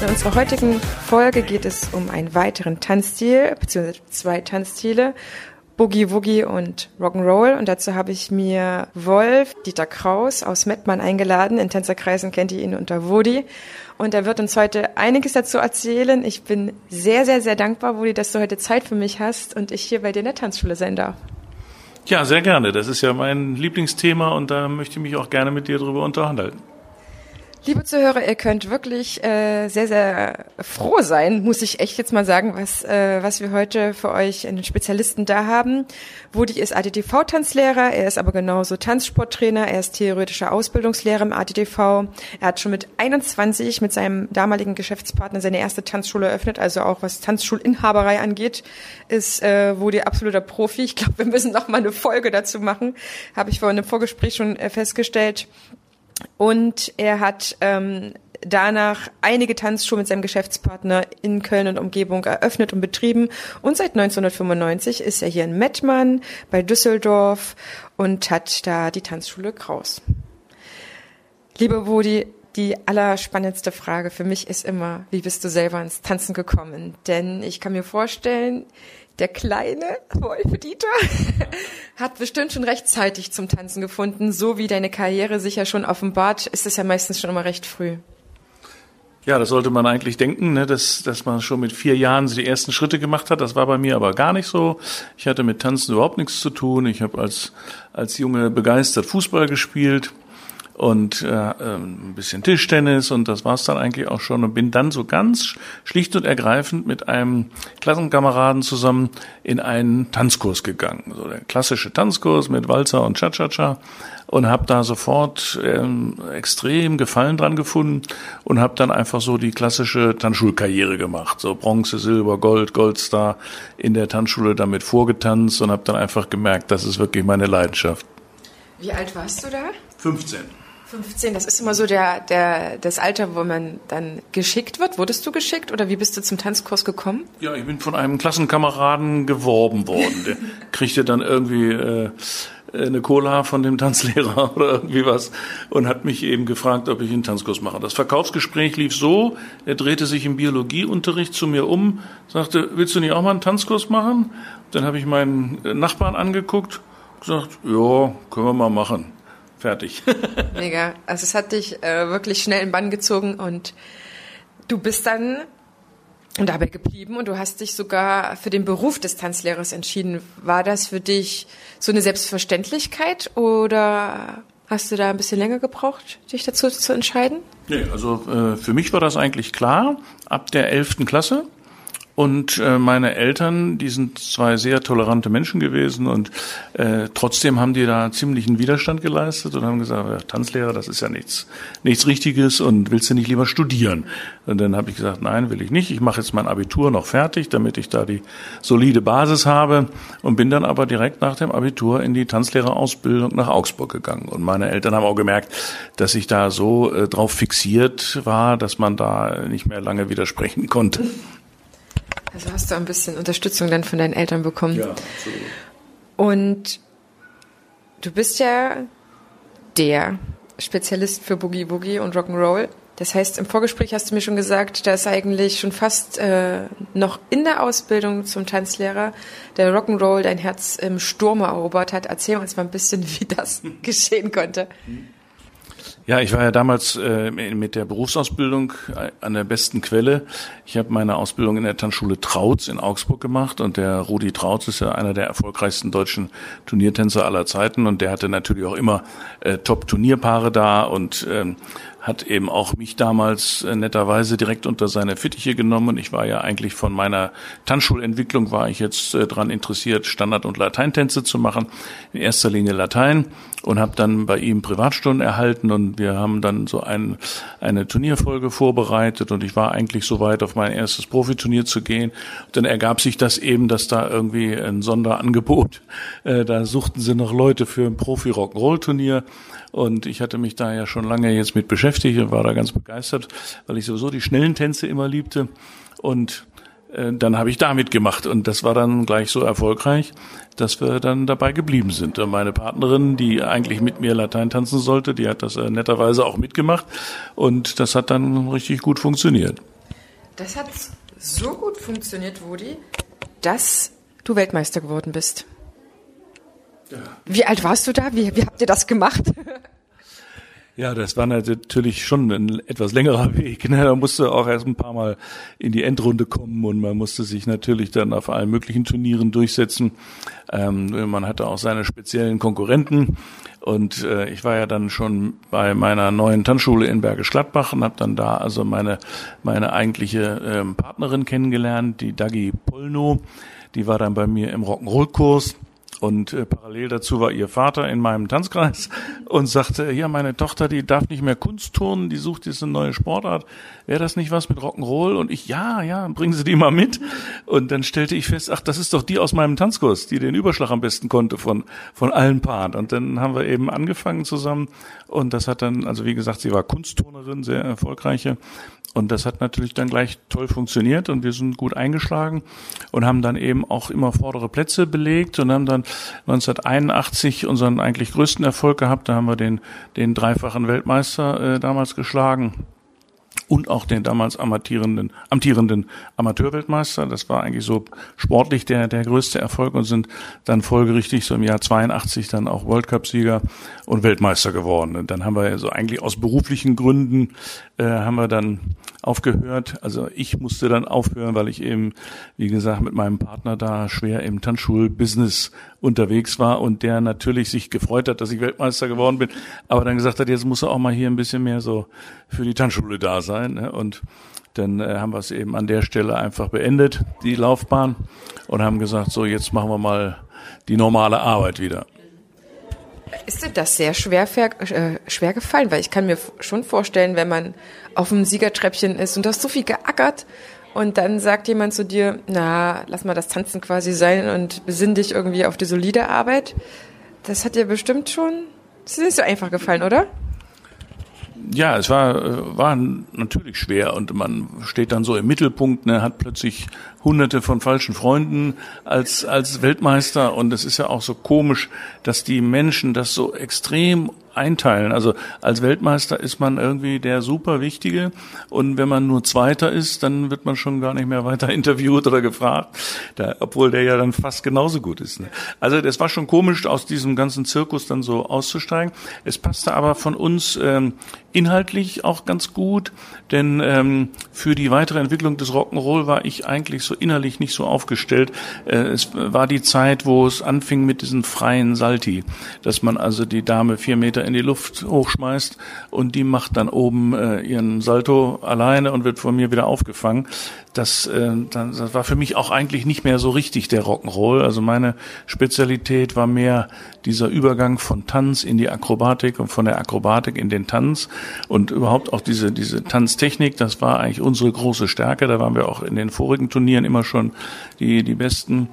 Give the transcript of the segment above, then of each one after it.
In unserer heutigen Folge geht es um einen weiteren Tanzstil, beziehungsweise zwei Tanzstile, Boogie Woogie und Rock'n'Roll. Und dazu habe ich mir Wolf Dieter Kraus aus Mettmann eingeladen. In Tänzerkreisen kennt ihr ihn unter Woody. Und er wird uns heute einiges dazu erzählen. Ich bin sehr, sehr, sehr dankbar, Woody, dass du heute Zeit für mich hast und ich hier bei dir in der Tanzschule sein darf. Ja, sehr gerne. Das ist ja mein Lieblingsthema und da möchte ich mich auch gerne mit dir drüber unterhalten. Liebe Zuhörer, ihr könnt wirklich äh, sehr, sehr froh sein, muss ich echt jetzt mal sagen, was, äh, was wir heute für euch einen Spezialisten da haben. Woody ist ADTV-Tanzlehrer, er ist aber genauso Tanzsporttrainer, er ist theoretischer Ausbildungslehrer im ADTV. Er hat schon mit 21 mit seinem damaligen Geschäftspartner seine erste Tanzschule eröffnet, also auch was Tanzschulinhaberei angeht, ist äh, Woody absoluter Profi. Ich glaube, wir müssen noch mal eine Folge dazu machen, habe ich vorhin im Vorgespräch schon äh, festgestellt. Und er hat ähm, danach einige Tanzschulen mit seinem Geschäftspartner in Köln und Umgebung eröffnet und betrieben. Und seit 1995 ist er hier in Mettmann bei Düsseldorf und hat da die Tanzschule Kraus. Liebe Wodi, die allerspannendste Frage für mich ist immer, wie bist du selber ins Tanzen gekommen? Denn ich kann mir vorstellen, der kleine Wolf Dieter hat bestimmt schon rechtzeitig zum Tanzen gefunden. So wie deine Karriere sich ja schon offenbart, ist es ja meistens schon immer recht früh. Ja, das sollte man eigentlich denken, ne, dass, dass man schon mit vier Jahren die ersten Schritte gemacht hat. Das war bei mir aber gar nicht so. Ich hatte mit Tanzen überhaupt nichts zu tun. Ich habe als, als Junge begeistert Fußball gespielt und äh, ähm, ein bisschen Tischtennis und das war's dann eigentlich auch schon und bin dann so ganz schlicht und ergreifend mit einem Klassenkameraden zusammen in einen Tanzkurs gegangen, so der klassische Tanzkurs mit Walzer und Cha-Cha-Cha und habe da sofort ähm, extrem Gefallen dran gefunden und habe dann einfach so die klassische Tanzschulkarriere gemacht, so Bronze, Silber, Gold, Goldstar in der Tanzschule damit vorgetanzt und habe dann einfach gemerkt, das ist wirklich meine Leidenschaft. Wie alt warst du da? 15. 15, das ist immer so der, der, das Alter, wo man dann geschickt wird. Wurdest du geschickt oder wie bist du zum Tanzkurs gekommen? Ja, ich bin von einem Klassenkameraden geworben worden. Der kriegte dann irgendwie äh, eine Cola von dem Tanzlehrer oder irgendwie was und hat mich eben gefragt, ob ich einen Tanzkurs mache. Das Verkaufsgespräch lief so, er drehte sich im Biologieunterricht zu mir um, sagte, willst du nicht auch mal einen Tanzkurs machen? Dann habe ich meinen Nachbarn angeguckt, gesagt, ja, können wir mal machen. Fertig. Mega. Also es hat dich äh, wirklich schnell in Bann gezogen und du bist dann dabei geblieben und du hast dich sogar für den Beruf des Tanzlehrers entschieden. War das für dich so eine Selbstverständlichkeit oder hast du da ein bisschen länger gebraucht, dich dazu zu entscheiden? Nee, also äh, für mich war das eigentlich klar. Ab der elften Klasse und äh, meine Eltern, die sind zwei sehr tolerante Menschen gewesen und äh, trotzdem haben die da ziemlichen Widerstand geleistet und haben gesagt, ja, Tanzlehrer, das ist ja nichts, nichts Richtiges und willst du nicht lieber studieren? Und dann habe ich gesagt, nein, will ich nicht. Ich mache jetzt mein Abitur noch fertig, damit ich da die solide Basis habe und bin dann aber direkt nach dem Abitur in die Tanzlehrerausbildung nach Augsburg gegangen. Und meine Eltern haben auch gemerkt, dass ich da so äh, drauf fixiert war, dass man da nicht mehr lange widersprechen konnte. Also hast du ein bisschen Unterstützung dann von deinen Eltern bekommen. Ja, absolut. Und du bist ja der Spezialist für Boogie Boogie und Rock'n'Roll. Das heißt, im Vorgespräch hast du mir schon gesagt, dass eigentlich schon fast äh, noch in der Ausbildung zum Tanzlehrer der Rock'n'Roll dein Herz im Sturm erobert hat. Erzähl uns mal ein bisschen, wie das geschehen konnte. Ja, ich war ja damals äh, mit der Berufsausbildung äh, an der besten Quelle. Ich habe meine Ausbildung in der Tanzschule Trautz in Augsburg gemacht und der Rudi Trautz ist ja einer der erfolgreichsten deutschen Turniertänzer aller Zeiten und der hatte natürlich auch immer äh, Top-Turnierpaare da und ähm, hat eben auch mich damals äh, netterweise direkt unter seine Fittiche genommen. Ich war ja eigentlich von meiner Tanzschulentwicklung war ich jetzt äh, dran interessiert, Standard- und Lateintänze zu machen. In erster Linie Latein und habe dann bei ihm Privatstunden erhalten und wir haben dann so ein, eine Turnierfolge vorbereitet und ich war eigentlich so weit, auf mein erstes Profiturnier zu gehen. Dann ergab sich das eben, dass da irgendwie ein Sonderangebot, äh, da suchten sie noch Leute für ein Profi-Rock'n'Roll-Turnier und ich hatte mich da ja schon lange jetzt mit beschäftigt und war da ganz begeistert, weil ich sowieso die schnellen Tänze immer liebte und äh, dann habe ich damit gemacht und das war dann gleich so erfolgreich, dass wir dann dabei geblieben sind. Und meine Partnerin, die eigentlich mit mir Latein tanzen sollte, die hat das äh, netterweise auch mitgemacht und das hat dann richtig gut funktioniert. Das hat so gut funktioniert, Wodi, dass du Weltmeister geworden bist. Ja. Wie alt warst du da? Wie, wie habt ihr das gemacht? Ja, das war natürlich schon ein etwas längerer Weg. Ne? Da musste auch erst ein paar Mal in die Endrunde kommen und man musste sich natürlich dann auf allen möglichen Turnieren durchsetzen. Ähm, man hatte auch seine speziellen Konkurrenten und äh, ich war ja dann schon bei meiner neuen Tanzschule in Bergisch Gladbach und habe dann da also meine meine eigentliche ähm, Partnerin kennengelernt, die Dagi Polno. Die war dann bei mir im Rock'n'Roll-Kurs und äh, parallel dazu war ihr Vater in meinem Tanzkreis und sagte, ja, meine Tochter, die darf nicht mehr Kunst turnen, die sucht jetzt eine neue Sportart. Wäre das nicht was mit Rock'n'Roll? Und ich, ja, ja, bringen Sie die mal mit. Und dann stellte ich fest, ach, das ist doch die aus meinem Tanzkurs, die den Überschlag am besten konnte von, von allen Paaren. Und dann haben wir eben angefangen zusammen. Und das hat dann, also wie gesagt, sie war Kunstturnerin, sehr erfolgreiche. Und das hat natürlich dann gleich toll funktioniert und wir sind gut eingeschlagen und haben dann eben auch immer vordere Plätze belegt und haben dann 1981 unseren eigentlich größten Erfolg gehabt. Da haben wir den, den dreifachen Weltmeister äh, damals geschlagen und auch den damals amtierenden, amtierenden Amateurweltmeister. Das war eigentlich so sportlich der, der größte Erfolg und sind dann folgerichtig so im Jahr 82 dann auch World Cup Sieger und Weltmeister geworden. Und dann haben wir so eigentlich aus beruflichen Gründen äh, haben wir dann aufgehört. Also ich musste dann aufhören, weil ich eben, wie gesagt, mit meinem Partner da schwer im Tanzschulbusiness unterwegs war und der natürlich sich gefreut hat, dass ich Weltmeister geworden bin, aber dann gesagt hat, jetzt muss er auch mal hier ein bisschen mehr so für die Tanzschule da sein. Ne? Und dann äh, haben wir es eben an der Stelle einfach beendet, die Laufbahn, und haben gesagt, so jetzt machen wir mal die normale Arbeit wieder. Ist dir das sehr schwer, äh, schwer gefallen? Weil ich kann mir schon vorstellen, wenn man auf dem Siegertreppchen ist und du hast so viel geackert und dann sagt jemand zu dir, na, lass mal das Tanzen quasi sein und besinn dich irgendwie auf die solide Arbeit. Das hat dir bestimmt schon, das ist nicht so einfach gefallen, oder? Ja, es war, war natürlich schwer und man steht dann so im Mittelpunkt, ne, hat plötzlich hunderte von falschen Freunden als, als Weltmeister und es ist ja auch so komisch, dass die Menschen das so extrem einteilen. Also als Weltmeister ist man irgendwie der super Wichtige und wenn man nur Zweiter ist, dann wird man schon gar nicht mehr weiter interviewt oder gefragt, da, obwohl der ja dann fast genauso gut ist. Ne? Also das war schon komisch, aus diesem ganzen Zirkus dann so auszusteigen. Es passte aber von uns ähm, inhaltlich auch ganz gut, denn ähm, für die weitere Entwicklung des Rock'n'Roll war ich eigentlich so innerlich nicht so aufgestellt. Äh, es war die Zeit, wo es anfing mit diesen freien Salti, dass man also die Dame vier Meter in die Luft hochschmeißt und die macht dann oben äh, ihren Salto alleine und wird von mir wieder aufgefangen. Das, äh, das war für mich auch eigentlich nicht mehr so richtig der Rock'n'Roll. Also meine Spezialität war mehr dieser Übergang von Tanz in die Akrobatik und von der Akrobatik in den Tanz und überhaupt auch diese, diese Tanztechnik. Das war eigentlich unsere große Stärke. Da waren wir auch in den vorigen Turnieren immer schon die, die Besten.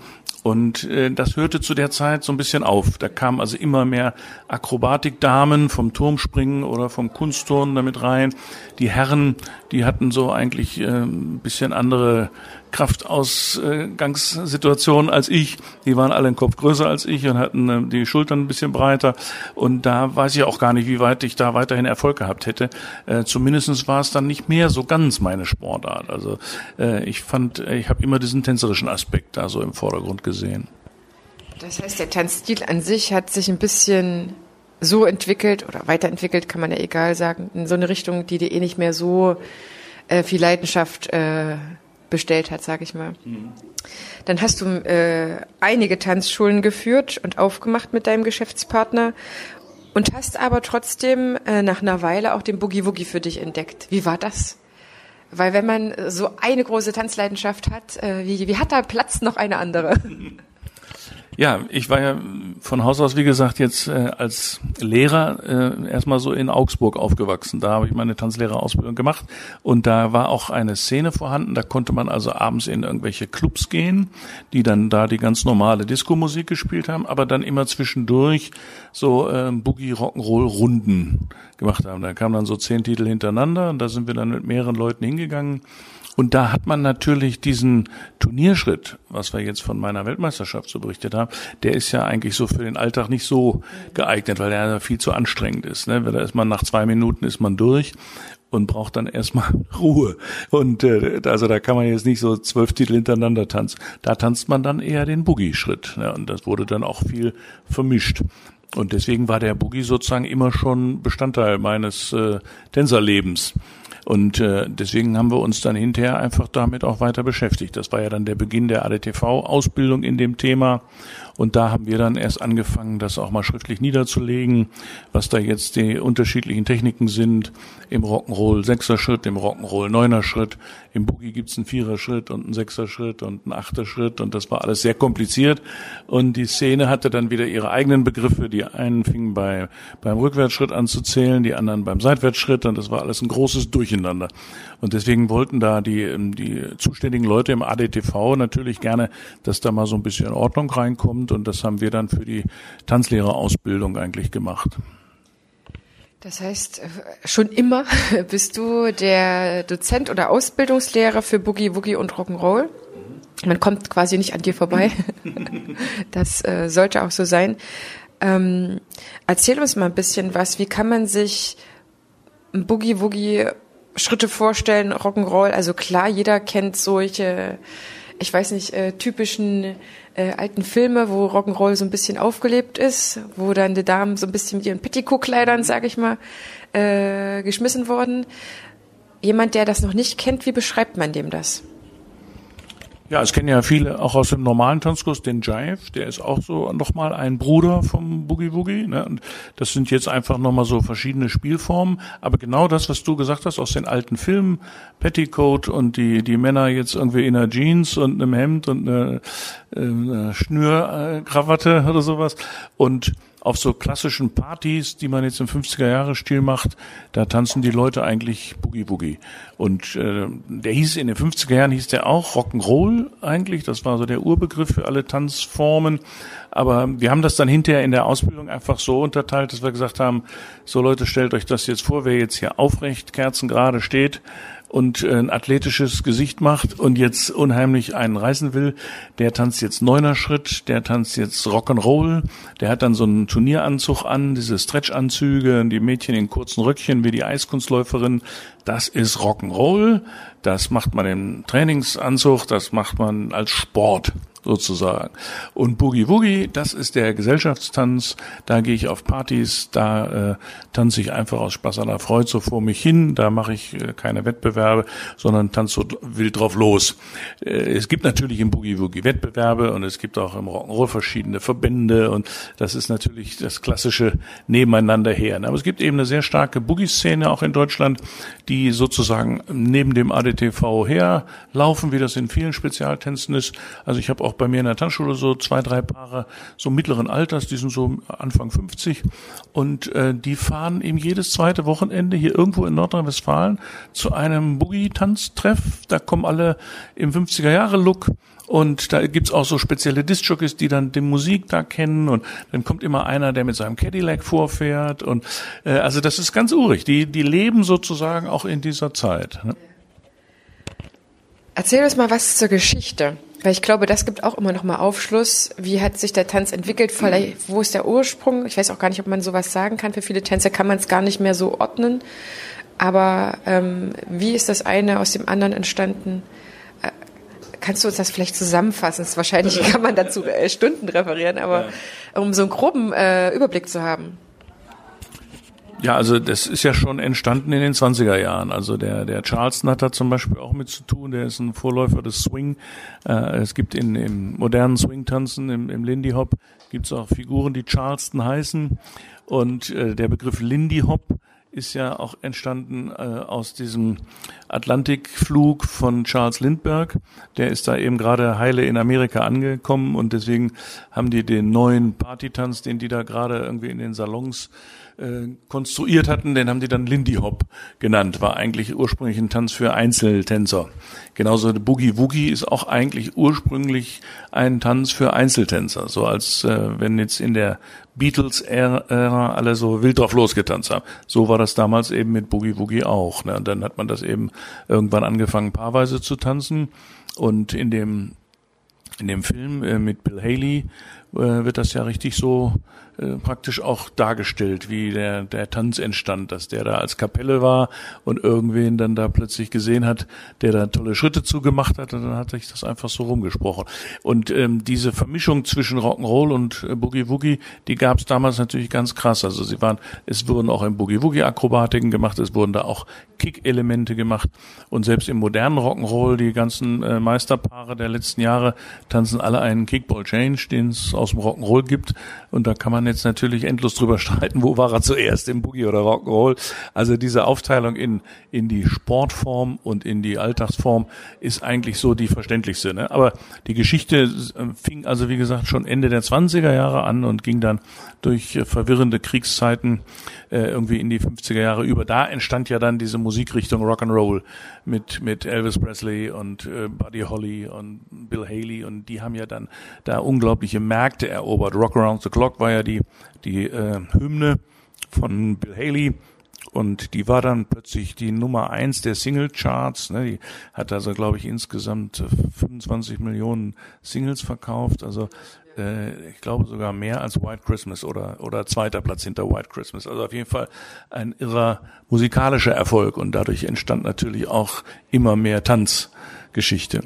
Und äh, das hörte zu der Zeit so ein bisschen auf. Da kamen also immer mehr Akrobatikdamen vom Turmspringen oder vom Kunstturnen damit rein. Die Herren, die hatten so eigentlich äh, ein bisschen andere Kraftausgangssituation als ich. Die waren alle einen Kopf größer als ich und hatten äh, die Schultern ein bisschen breiter. Und da weiß ich auch gar nicht, wie weit ich da weiterhin Erfolg gehabt hätte. Äh, zumindest war es dann nicht mehr so ganz meine Sportart. Also äh, ich fand, ich habe immer diesen tänzerischen Aspekt da so im Vordergrund gesehen. Das heißt, der Tanzstil an sich hat sich ein bisschen so entwickelt oder weiterentwickelt, kann man ja egal sagen, in so eine Richtung, die dir eh nicht mehr so äh, viel Leidenschaft äh, bestellt hat, sage ich mal. Mhm. Dann hast du äh, einige Tanzschulen geführt und aufgemacht mit deinem Geschäftspartner. Und hast aber trotzdem äh, nach einer Weile auch den Boogie Woogie für dich entdeckt. Wie war das? Weil wenn man so eine große Tanzleidenschaft hat, äh, wie, wie hat da Platz noch eine andere? Ja, ich war ja von Haus aus, wie gesagt, jetzt äh, als Lehrer äh, erstmal so in Augsburg aufgewachsen. Da habe ich meine Tanzlehrerausbildung gemacht und da war auch eine Szene vorhanden. Da konnte man also abends in irgendwelche Clubs gehen, die dann da die ganz normale Disco-Musik gespielt haben, aber dann immer zwischendurch so äh, Boogie Rock'n'Roll Runden gemacht haben. Da kamen dann so zehn Titel hintereinander und da sind wir dann mit mehreren Leuten hingegangen und da hat man natürlich diesen Turnierschritt, was wir jetzt von meiner Weltmeisterschaft so berichtet haben, der ist ja eigentlich so für den Alltag nicht so geeignet, weil der viel zu anstrengend ist. Ne? Da ist man nach zwei Minuten ist man durch und braucht dann erstmal Ruhe. Und äh, also da kann man jetzt nicht so zwölf Titel hintereinander tanzen. Da tanzt man dann eher den Boogie-Schritt. Ne? Und das wurde dann auch viel vermischt. Und deswegen war der Boogie sozusagen immer schon Bestandteil meines äh, Tänzerlebens. Und äh, deswegen haben wir uns dann hinterher einfach damit auch weiter beschäftigt. Das war ja dann der Beginn der ADTV-Ausbildung in dem Thema. Und da haben wir dann erst angefangen, das auch mal schriftlich niederzulegen, was da jetzt die unterschiedlichen Techniken sind. Im Rock'n'Roll sechser Schritt, im Rock'n'Roll neuner Schritt, im Boogie gibt's einen vierer Schritt und einen sechser Schritt und einen achter Schritt und das war alles sehr kompliziert. Und die Szene hatte dann wieder ihre eigenen Begriffe. Die einen fingen bei, beim Rückwärtsschritt an zu zählen, die anderen beim Seitwärtsschritt und das war alles ein großes Durcheinander. Und deswegen wollten da die, die zuständigen Leute im ADTV natürlich gerne, dass da mal so ein bisschen Ordnung reinkommt und das haben wir dann für die Tanzlehrerausbildung eigentlich gemacht. Das heißt, schon immer bist du der Dozent oder Ausbildungslehrer für Boogie Woogie und Rock'n'Roll. Man kommt quasi nicht an dir vorbei. Das äh, sollte auch so sein. Ähm, erzähl uns mal ein bisschen was. Wie kann man sich Boogie Woogie Schritte vorstellen, Rock'n'Roll? Also klar, jeder kennt solche, ich weiß nicht, äh, typischen äh, alten Filme, wo Rock'n'Roll so ein bisschen aufgelebt ist, wo dann die Damen so ein bisschen mit ihren Petticoat-Kleidern, sag ich mal, äh, geschmissen wurden. Jemand, der das noch nicht kennt, wie beschreibt man dem das? Ja, es kennen ja viele auch aus dem normalen Tanzkurs den Jive, der ist auch so nochmal ein Bruder vom Boogie Woogie. Ne? Und das sind jetzt einfach nochmal so verschiedene Spielformen. Aber genau das, was du gesagt hast aus den alten Filmen, Petticoat und die, die Männer jetzt irgendwie in einer Jeans und einem Hemd und einer, äh, einer Schnürkrawatte oder sowas. Und auf so klassischen Partys, die man jetzt im 50er-Jahre-Stil macht, da tanzen die Leute eigentlich Boogie Boogie. Und äh, der hieß in den 50er Jahren hieß der auch Rock'n'Roll eigentlich. Das war so der Urbegriff für alle Tanzformen. Aber wir haben das dann hinterher in der Ausbildung einfach so unterteilt, dass wir gesagt haben, so Leute, stellt euch das jetzt vor, wer jetzt hier aufrecht, kerzengerade steht, und äh, ein athletisches Gesicht macht und jetzt unheimlich einen reißen will, der tanzt jetzt neuner Schritt, der tanzt jetzt Rock'n'Roll, der hat dann so einen Turnieranzug an, diese Stretchanzüge, die Mädchen in kurzen Röckchen wie die Eiskunstläuferin, das ist Rock'n'Roll, das macht man im Trainingsanzug, das macht man als Sport sozusagen. Und Boogie Woogie, das ist der Gesellschaftstanz. Da gehe ich auf Partys, da äh, tanze ich einfach aus Spaß aller Freude so vor mich hin. Da mache ich äh, keine Wettbewerbe, sondern tanze so wild drauf los. Äh, es gibt natürlich im Boogie Woogie Wettbewerbe und es gibt auch im Rock'n'Roll verschiedene Verbände und das ist natürlich das klassische Nebeneinander her. Aber es gibt eben eine sehr starke Boogie-Szene auch in Deutschland, die sozusagen neben dem ADTV herlaufen, wie das in vielen Spezialtänzen ist. Also ich habe auch bei mir in der Tanzschule so zwei, drei Paare so mittleren Alters, die sind so Anfang 50 und äh, die fahren eben jedes zweite Wochenende hier irgendwo in Nordrhein-Westfalen zu einem Boogie-Tanztreff. Da kommen alle im 50er-Jahre-Look und da gibt's auch so spezielle Discjockeys, die dann die Musik da kennen und dann kommt immer einer, der mit seinem Cadillac vorfährt und äh, also das ist ganz urig. Die, die leben sozusagen auch in dieser Zeit. Ne? Erzähl uns mal was zur Geschichte. Weil ich glaube, das gibt auch immer noch mal Aufschluss. Wie hat sich der Tanz entwickelt? Vielleicht, wo ist der Ursprung? Ich weiß auch gar nicht, ob man sowas sagen kann. Für viele Tänzer kann man es gar nicht mehr so ordnen. Aber ähm, wie ist das eine aus dem anderen entstanden? Äh, kannst du uns das vielleicht zusammenfassen? Wahrscheinlich kann man dazu äh, Stunden referieren, aber ja. um so einen groben äh, Überblick zu haben. Ja, also das ist ja schon entstanden in den 20er Jahren. Also der, der Charleston hat da zum Beispiel auch mit zu tun. Der ist ein Vorläufer des Swing. Äh, es gibt in, im modernen Swing-Tanzen, im, im Lindy Hop, gibt es auch Figuren, die Charleston heißen. Und äh, der Begriff Lindy Hop ist ja auch entstanden äh, aus diesem Atlantikflug von Charles Lindbergh. Der ist da eben gerade heile in Amerika angekommen und deswegen haben die den neuen Partytanz, den die da gerade irgendwie in den Salons äh, konstruiert hatten, den haben die dann Lindy Hop genannt. War eigentlich ursprünglich ein Tanz für Einzeltänzer. Genauso Boogie Woogie ist auch eigentlich ursprünglich ein Tanz für Einzeltänzer. So als äh, wenn jetzt in der Beatles-Ära alle so wild drauf losgetanzt haben. So war das damals eben mit Boogie Woogie auch. Ne? Und dann hat man das eben irgendwann angefangen, paarweise zu tanzen. Und in dem in dem Film äh, mit Bill Haley äh, wird das ja richtig so äh, praktisch auch dargestellt, wie der, der Tanz entstand, dass der da als Kapelle war und irgendwen dann da plötzlich gesehen hat, der da tolle Schritte zugemacht hat und dann hat sich das einfach so rumgesprochen. Und ähm, diese Vermischung zwischen Rock'n'Roll und äh, Boogie Woogie, die gab es damals natürlich ganz krass. Also sie waren, es wurden auch im Boogie Woogie Akrobatiken gemacht, es wurden da auch Kick-Elemente gemacht und selbst im modernen Rock'n'Roll, die ganzen äh, Meisterpaare der letzten Jahre tanzen alle einen Kickball Change, den es aus dem Rock'n'Roll gibt und da kann man jetzt natürlich endlos drüber streiten, wo war er zuerst, im Boogie oder Rock'n'Roll. Also diese Aufteilung in, in die Sportform und in die Alltagsform ist eigentlich so die verständlichste. Ne? Aber die Geschichte äh, fing also, wie gesagt, schon Ende der 20er Jahre an und ging dann durch äh, verwirrende Kriegszeiten äh, irgendwie in die 50er Jahre über. Da entstand ja dann diese Musikrichtung Rock'n'Roll mit, mit Elvis Presley und äh, Buddy Holly und Bill Haley und die haben ja dann da unglaubliche Märkte erobert. Rock Around the Clock war ja die, die äh, Hymne von Bill Haley. Und die war dann plötzlich die Nummer eins der Single-Charts. Ne? Die hat also, glaube ich, insgesamt 25 Millionen Singles verkauft. Also äh, ich glaube sogar mehr als White Christmas oder, oder zweiter Platz hinter White Christmas. Also auf jeden Fall ein irrer musikalischer Erfolg und dadurch entstand natürlich auch immer mehr Tanzgeschichte.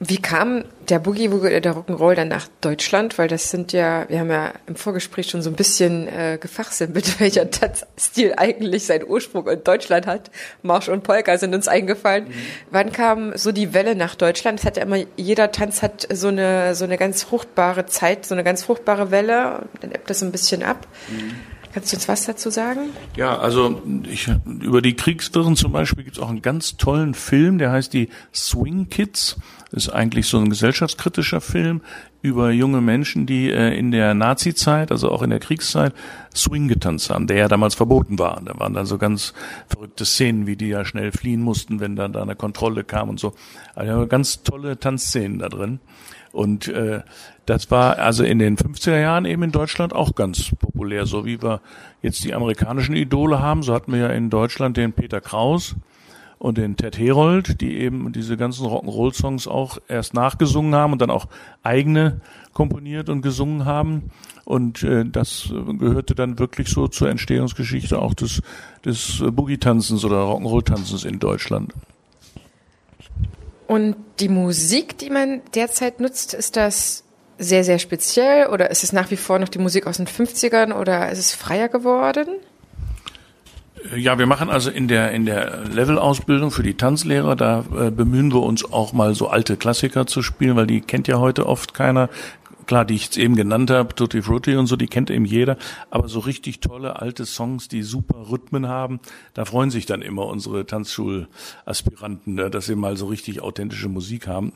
Wie kam der Boogie Woogie oder der Rock'n'Roll dann nach Deutschland? Weil das sind ja, wir haben ja im Vorgespräch schon so ein bisschen äh, gefachsimpelt, welcher Tanzstil eigentlich seinen Ursprung in Deutschland hat. Marsch und Polka sind uns eingefallen. Mhm. Wann kam so die Welle nach Deutschland? Es hat ja immer, jeder Tanz hat so eine, so eine ganz fruchtbare Zeit, so eine ganz fruchtbare Welle. Dann ebbt das ein bisschen ab. Mhm. Kannst du uns was dazu sagen? Ja, also ich, über die Kriegswirren zum Beispiel gibt es auch einen ganz tollen Film, der heißt die Swing Kids. Ist eigentlich so ein gesellschaftskritischer Film über junge Menschen, die äh, in der Nazi-Zeit, also auch in der Kriegszeit, Swing getanzt haben, der ja damals verboten war. Da waren dann so ganz verrückte Szenen, wie die ja schnell fliehen mussten, wenn dann da eine Kontrolle kam und so. Also ganz tolle Tanzszenen da drin. Und äh, das war also in den 50er Jahren eben in Deutschland auch ganz populär, so wie wir jetzt die amerikanischen Idole haben. So hatten wir ja in Deutschland den Peter Kraus und den Ted Herold, die eben diese ganzen Rock'n'Roll-Songs auch erst nachgesungen haben und dann auch eigene komponiert und gesungen haben. Und äh, das gehörte dann wirklich so zur Entstehungsgeschichte auch des, des Boogie-Tanzens oder Rock'n'Roll-Tanzens in Deutschland. Und die Musik, die man derzeit nutzt, ist das sehr, sehr speziell? Oder ist es nach wie vor noch die Musik aus den 50ern oder ist es freier geworden? Ja, wir machen also in der in der Levelausbildung für die Tanzlehrer, da äh, bemühen wir uns auch mal so alte Klassiker zu spielen, weil die kennt ja heute oft keiner klar, die ich jetzt eben genannt habe, Tutti Frutti und so, die kennt eben jeder, aber so richtig tolle alte Songs, die super Rhythmen haben, da freuen sich dann immer unsere Tanzschulaspiranten, ne, dass sie mal so richtig authentische Musik haben.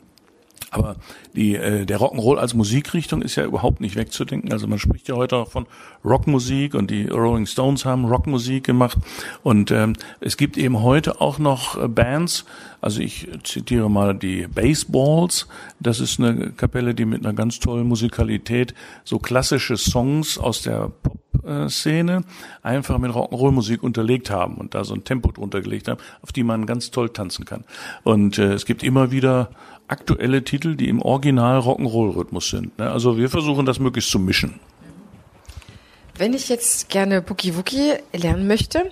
Aber die, äh, der Rock'n'Roll als Musikrichtung ist ja überhaupt nicht wegzudenken. Also man spricht ja heute auch von Rockmusik und die Rolling Stones haben Rockmusik gemacht. Und ähm, es gibt eben heute auch noch äh, Bands, also ich zitiere mal die Baseballs. Das ist eine Kapelle, die mit einer ganz tollen Musikalität so klassische Songs aus der Pop-Szene einfach mit Rock'n'Roll-Musik unterlegt haben und da so ein Tempo drunter gelegt haben, auf die man ganz toll tanzen kann. Und äh, es gibt immer wieder aktuelle Titel, die im Original Rock'n'Roll-Rhythmus sind. Ne? Also wir versuchen das möglichst zu mischen. Wenn ich jetzt gerne Boogie Woogie lernen möchte,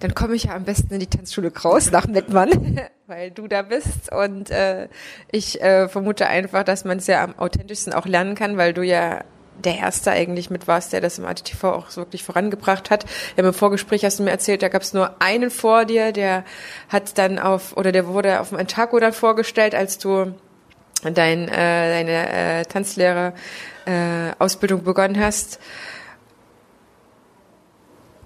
dann komme ich ja am besten in die Tanzschule Kraus nach Mettmann, weil du da bist. Und äh, ich äh, vermute einfach, dass man es ja am authentischsten auch lernen kann, weil du ja der Erste eigentlich mit warst, der das im ATTV auch wirklich vorangebracht hat. Ja, im Vorgespräch hast du mir erzählt, da gab es nur einen vor dir, der hat dann auf, oder der wurde auf dem Antago dann vorgestellt, als du dein, äh, deine äh, Tanzlehrer äh, begonnen hast.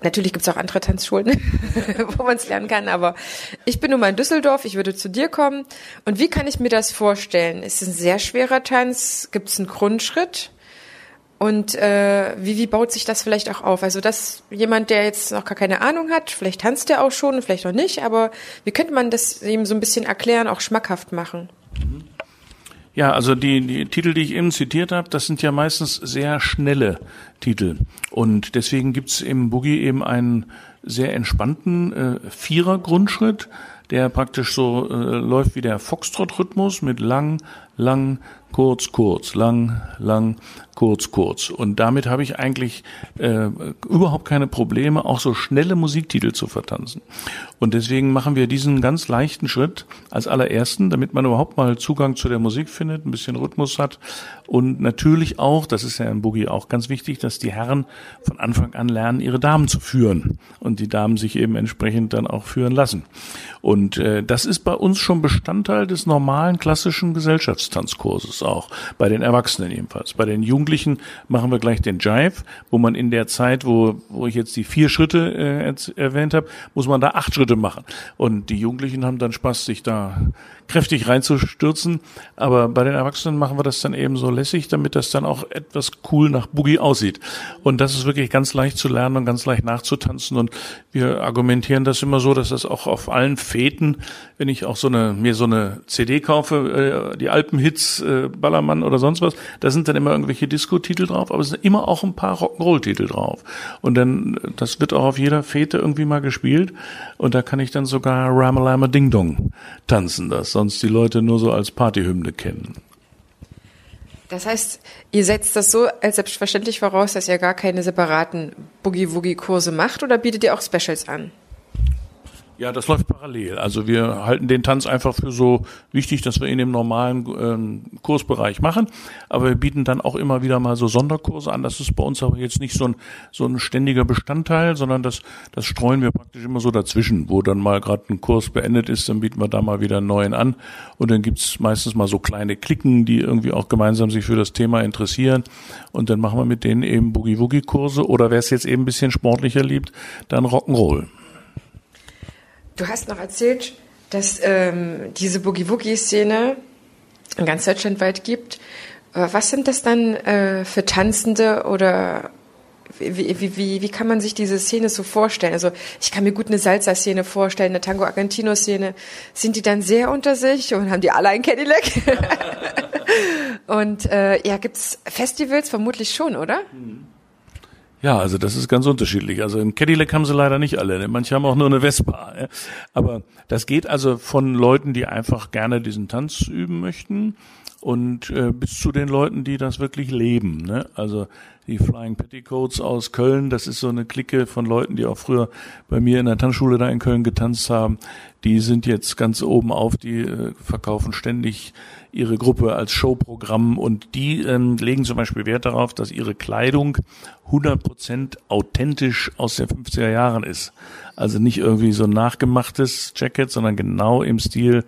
Natürlich gibt's auch andere Tanzschulen, wo man es lernen kann, aber ich bin nun mal in Düsseldorf, ich würde zu dir kommen. Und wie kann ich mir das vorstellen? Ist es ein sehr schwerer Tanz? Gibt's einen Grundschritt? Und äh, wie, wie baut sich das vielleicht auch auf? Also dass jemand, der jetzt noch gar keine Ahnung hat, vielleicht tanzt er auch schon, vielleicht auch nicht, aber wie könnte man das ihm so ein bisschen erklären, auch schmackhaft machen? Ja, also die, die Titel, die ich eben zitiert habe, das sind ja meistens sehr schnelle Titel. Und deswegen gibt's im Boogie eben einen sehr entspannten äh, Vierer-Grundschritt, der praktisch so äh, läuft wie der Foxtrot-Rhythmus mit lang, lang, kurz, kurz, lang, lang, kurz, kurz. Und damit habe ich eigentlich äh, überhaupt keine Probleme, auch so schnelle Musiktitel zu vertanzen. Und deswegen machen wir diesen ganz leichten Schritt als allerersten, damit man überhaupt mal Zugang zu der Musik findet, ein bisschen Rhythmus hat. Und natürlich auch, das ist ja im Boogie auch ganz wichtig, dass die Herren von Anfang an lernen, ihre Damen zu führen und die Damen sich eben entsprechend dann auch führen lassen. Und äh, das ist bei uns schon Bestandteil des normalen klassischen Gesellschaftstanzkurses auch, bei den Erwachsenen jedenfalls. Bei den Jugendlichen machen wir gleich den Jive, wo man in der Zeit, wo, wo ich jetzt die vier Schritte äh, erwähnt habe, muss man da acht Schritte machen. Und die Jugendlichen haben dann Spaß, sich da kräftig reinzustürzen. Aber bei den Erwachsenen machen wir das dann eben so lässig, damit das dann auch etwas cool nach Boogie aussieht. Und das ist wirklich ganz leicht zu lernen und ganz leicht nachzutanzen. Und wir argumentieren das immer so, dass das auch auf allen Fäden, wenn ich auch so eine, mir so eine CD kaufe, äh, die Alpenhits, äh, Ballermann oder sonst was, da sind dann immer irgendwelche Disco-Titel drauf, aber es sind immer auch ein paar Rock'n'Roll-Titel drauf. Und dann, das wird auch auf jeder Fete irgendwie mal gespielt. Und da kann ich dann sogar Ramalama Ding Dong tanzen. Das sonst die Leute nur so als Partyhymne kennen. Das heißt, ihr setzt das so als selbstverständlich voraus, dass ihr gar keine separaten Boogie-Woogie-Kurse macht oder bietet ihr auch Specials an? Ja, das läuft parallel. Also wir halten den Tanz einfach für so wichtig, dass wir ihn im normalen ähm, Kursbereich machen. Aber wir bieten dann auch immer wieder mal so Sonderkurse an. Das ist bei uns aber jetzt nicht so ein, so ein ständiger Bestandteil, sondern das, das streuen wir praktisch immer so dazwischen. Wo dann mal gerade ein Kurs beendet ist, dann bieten wir da mal wieder einen neuen an. Und dann gibt's meistens mal so kleine Klicken, die irgendwie auch gemeinsam sich für das Thema interessieren. Und dann machen wir mit denen eben Boogie-Woogie-Kurse oder wer es jetzt eben ein bisschen sportlicher liebt, dann Rock'n'Roll. Du hast noch erzählt, dass ähm, diese Boogie-Woogie-Szene in ganz Deutschland weit gibt. Äh, was sind das dann äh, für Tanzende oder wie, wie, wie, wie kann man sich diese Szene so vorstellen? Also ich kann mir gut eine Salsa-Szene vorstellen, eine Tango-Argentino-Szene. Sind die dann sehr unter sich und haben die alle ein Cadillac? und äh, ja, gibt's Festivals? Vermutlich schon, oder? Mhm. Ja, also das ist ganz unterschiedlich. Also im Cadillac haben sie leider nicht alle. Ne? Manche haben auch nur eine Vespa. Aber das geht also von Leuten, die einfach gerne diesen Tanz üben möchten und äh, bis zu den Leuten, die das wirklich leben. Ne? Also die Flying Petticoats aus Köln, das ist so eine Clique von Leuten, die auch früher bei mir in der Tanzschule da in Köln getanzt haben. Die sind jetzt ganz oben auf, die äh, verkaufen ständig ihre Gruppe als Showprogramm und die ähm, legen zum Beispiel Wert darauf, dass ihre Kleidung 100% authentisch aus den 50er Jahren ist. Also nicht irgendwie so ein nachgemachtes Jacket, sondern genau im Stil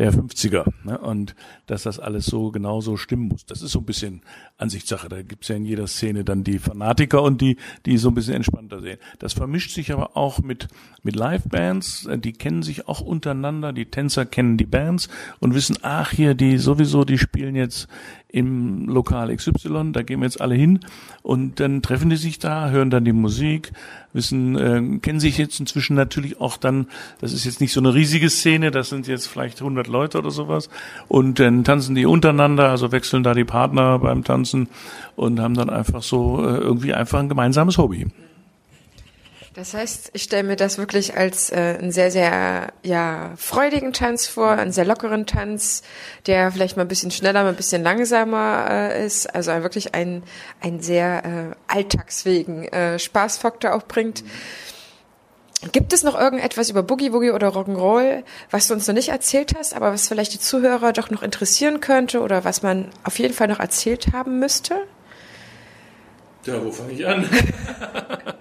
der 50er. Ne? Und dass das alles so genauso stimmen muss. Das ist so ein bisschen Ansichtssache. Da gibt's ja in jeder Szene dann die Fanatiker und die, die so ein bisschen entspannter sehen. Das vermischt sich aber auch mit, mit Live-Bands. Die kennen sich auch untereinander. Die Tänzer kennen die Bands und wissen, ach hier, die sowieso, die spielen jetzt im Lokal XY, da gehen wir jetzt alle hin und dann treffen die sich da, hören dann die Musik, wissen, äh, kennen sich jetzt inzwischen natürlich auch dann, das ist jetzt nicht so eine riesige Szene, das sind jetzt vielleicht 100 Leute oder sowas und dann tanzen die untereinander, also wechseln da die Partner beim Tanzen und haben dann einfach so äh, irgendwie einfach ein gemeinsames Hobby. Das heißt, ich stelle mir das wirklich als äh, einen sehr, sehr ja, freudigen Tanz vor, einen sehr lockeren Tanz, der vielleicht mal ein bisschen schneller, mal ein bisschen langsamer äh, ist. Also wirklich einen, einen sehr äh, alltagsfähigen äh, Spaßfaktor auch bringt. Gibt es noch irgendetwas über Boogie Woogie oder Rock'n'Roll, was du uns noch nicht erzählt hast, aber was vielleicht die Zuhörer doch noch interessieren könnte oder was man auf jeden Fall noch erzählt haben müsste? Ja, wo fange ich an?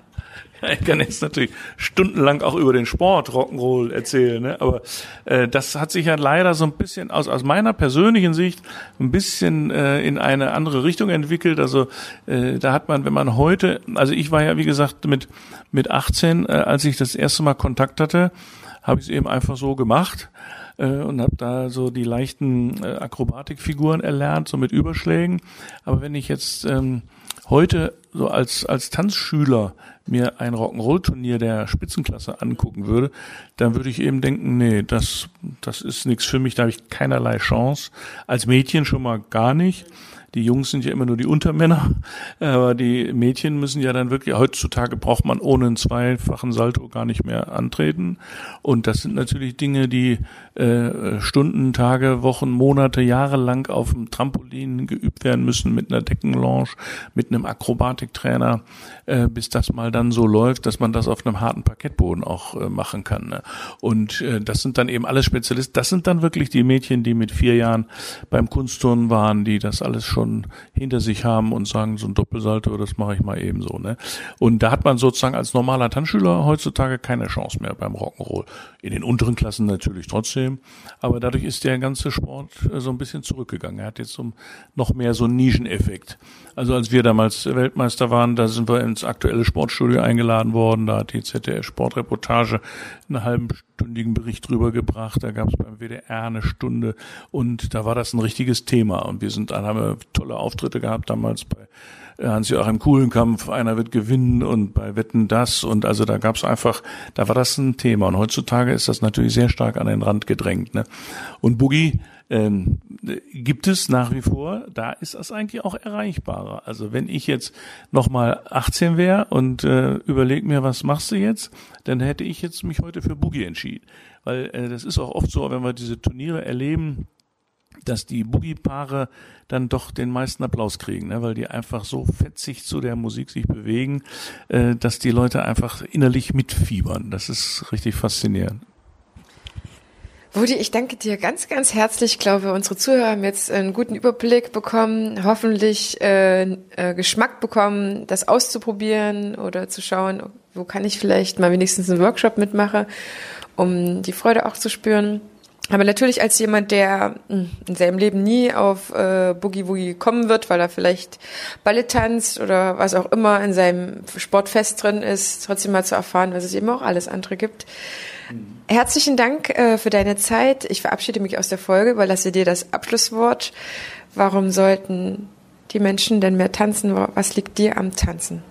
Ich kann jetzt natürlich stundenlang auch über den Sport Rock'n'Roll erzählen, ne? aber äh, das hat sich ja leider so ein bisschen aus, aus meiner persönlichen Sicht ein bisschen äh, in eine andere Richtung entwickelt. Also äh, da hat man, wenn man heute, also ich war ja wie gesagt mit mit 18, äh, als ich das erste Mal Kontakt hatte, habe ich es eben einfach so gemacht äh, und habe da so die leichten äh, Akrobatikfiguren erlernt, so mit Überschlägen. Aber wenn ich jetzt ähm, heute so als, als Tanzschüler mir ein Rock'n'Roll-Turnier der Spitzenklasse angucken würde, dann würde ich eben denken, nee, das, das ist nichts für mich, da habe ich keinerlei Chance. Als Mädchen schon mal gar nicht. Die Jungs sind ja immer nur die Untermänner, aber die Mädchen müssen ja dann wirklich, heutzutage braucht man ohne einen zweifachen Salto gar nicht mehr antreten. Und das sind natürlich Dinge, die äh, Stunden, Tage, Wochen, Monate, Jahre lang auf dem Trampolin geübt werden müssen mit einer Deckenlounge, mit einem Akrobatiktrainer, äh, bis das mal dann so läuft, dass man das auf einem harten Parkettboden auch äh, machen kann. Ne? Und äh, das sind dann eben alle Spezialisten. Das sind dann wirklich die Mädchen, die mit vier Jahren beim Kunstturnen waren, die das alles schon schon hinter sich haben und sagen, so ein Doppelsalto, das mache ich mal eben so. Ne? Und da hat man sozusagen als normaler Tanzschüler heutzutage keine Chance mehr beim Rock'n'Roll. In den unteren Klassen natürlich trotzdem, aber dadurch ist der ganze Sport äh, so ein bisschen zurückgegangen. Er hat jetzt so noch mehr so einen Nischeneffekt. Also als wir damals Weltmeister waren, da sind wir ins aktuelle Sportstudio eingeladen worden, da hat die ZDF Sportreportage einen halbstündigen Bericht drüber gebracht, da gab es beim WDR eine Stunde. Und da war das ein richtiges Thema. Und wir sind, dann haben wir tolle Auftritte gehabt damals bei Hans-Joachim Kuhlenkampf, einer wird gewinnen und bei Wetten das und also da gab es einfach, da war das ein Thema und heutzutage ist das natürlich sehr stark an den Rand gedrängt. Ne? Und Boogie ähm, gibt es nach wie vor, da ist das eigentlich auch erreichbarer. Also wenn ich jetzt nochmal 18 wäre und äh, überleg mir, was machst du jetzt, dann hätte ich jetzt mich heute für Boogie entschieden. Weil äh, das ist auch oft so, wenn wir diese Turniere erleben, dass die Boogie-Paare dann doch den meisten Applaus kriegen, ne? weil die einfach so fetzig zu der Musik sich bewegen, äh, dass die Leute einfach innerlich mitfiebern. Das ist richtig faszinierend. Rudi, ich danke dir ganz, ganz herzlich. Ich glaube, unsere Zuhörer haben jetzt einen guten Überblick bekommen, hoffentlich äh, äh, Geschmack bekommen, das auszuprobieren oder zu schauen, wo kann ich vielleicht mal wenigstens einen Workshop mitmachen, um die Freude auch zu spüren. Aber natürlich als jemand, der hm, in seinem Leben nie auf äh, Boogie Woogie kommen wird, weil er vielleicht Ballett tanzt oder was auch immer in seinem Sport fest drin ist, trotzdem mal zu erfahren, was es eben auch alles andere gibt. Herzlichen Dank äh, für deine Zeit. Ich verabschiede mich aus der Folge, überlasse dir das Abschlusswort. Warum sollten die Menschen denn mehr tanzen? Was liegt dir am Tanzen?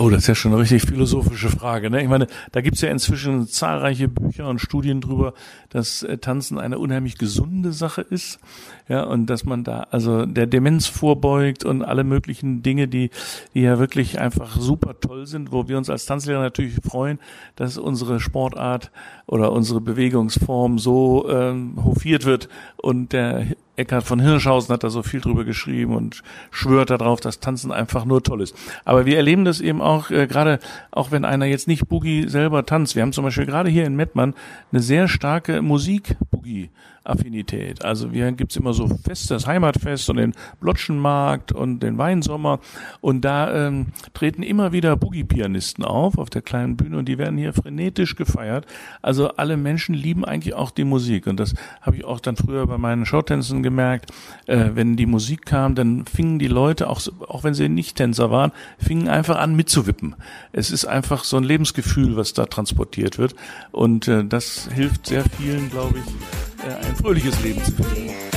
Oh, das ist ja schon eine richtig philosophische Frage. Ne? Ich meine, da gibt's ja inzwischen zahlreiche Bücher und Studien drüber, dass äh, Tanzen eine unheimlich gesunde Sache ist. Ja, und dass man da also der Demenz vorbeugt und alle möglichen Dinge, die, die ja wirklich einfach super toll sind, wo wir uns als Tanzlehrer natürlich freuen, dass unsere Sportart oder unsere Bewegungsform so ähm, hofiert wird und der Eckhard von Hirschhausen hat da so viel drüber geschrieben und schwört darauf, dass Tanzen einfach nur toll ist. Aber wir erleben das eben auch, äh, gerade auch wenn einer jetzt nicht Boogie selber tanzt. Wir haben zum Beispiel gerade hier in Mettmann eine sehr starke Musik-Boogie. Affinität. Also wir gibt's immer so Fest, das Heimatfest und den Blotschenmarkt und den Weinsommer und da ähm, treten immer wieder Boogie-Pianisten auf auf der kleinen Bühne und die werden hier frenetisch gefeiert. Also alle Menschen lieben eigentlich auch die Musik und das habe ich auch dann früher bei meinen Showtänzen gemerkt. Äh, wenn die Musik kam, dann fingen die Leute, auch, auch wenn sie nicht Tänzer waren, fingen einfach an mitzuwippen. Es ist einfach so ein Lebensgefühl, was da transportiert wird und äh, das hilft sehr vielen, glaube ich, ein fröhliches Leben zu führen.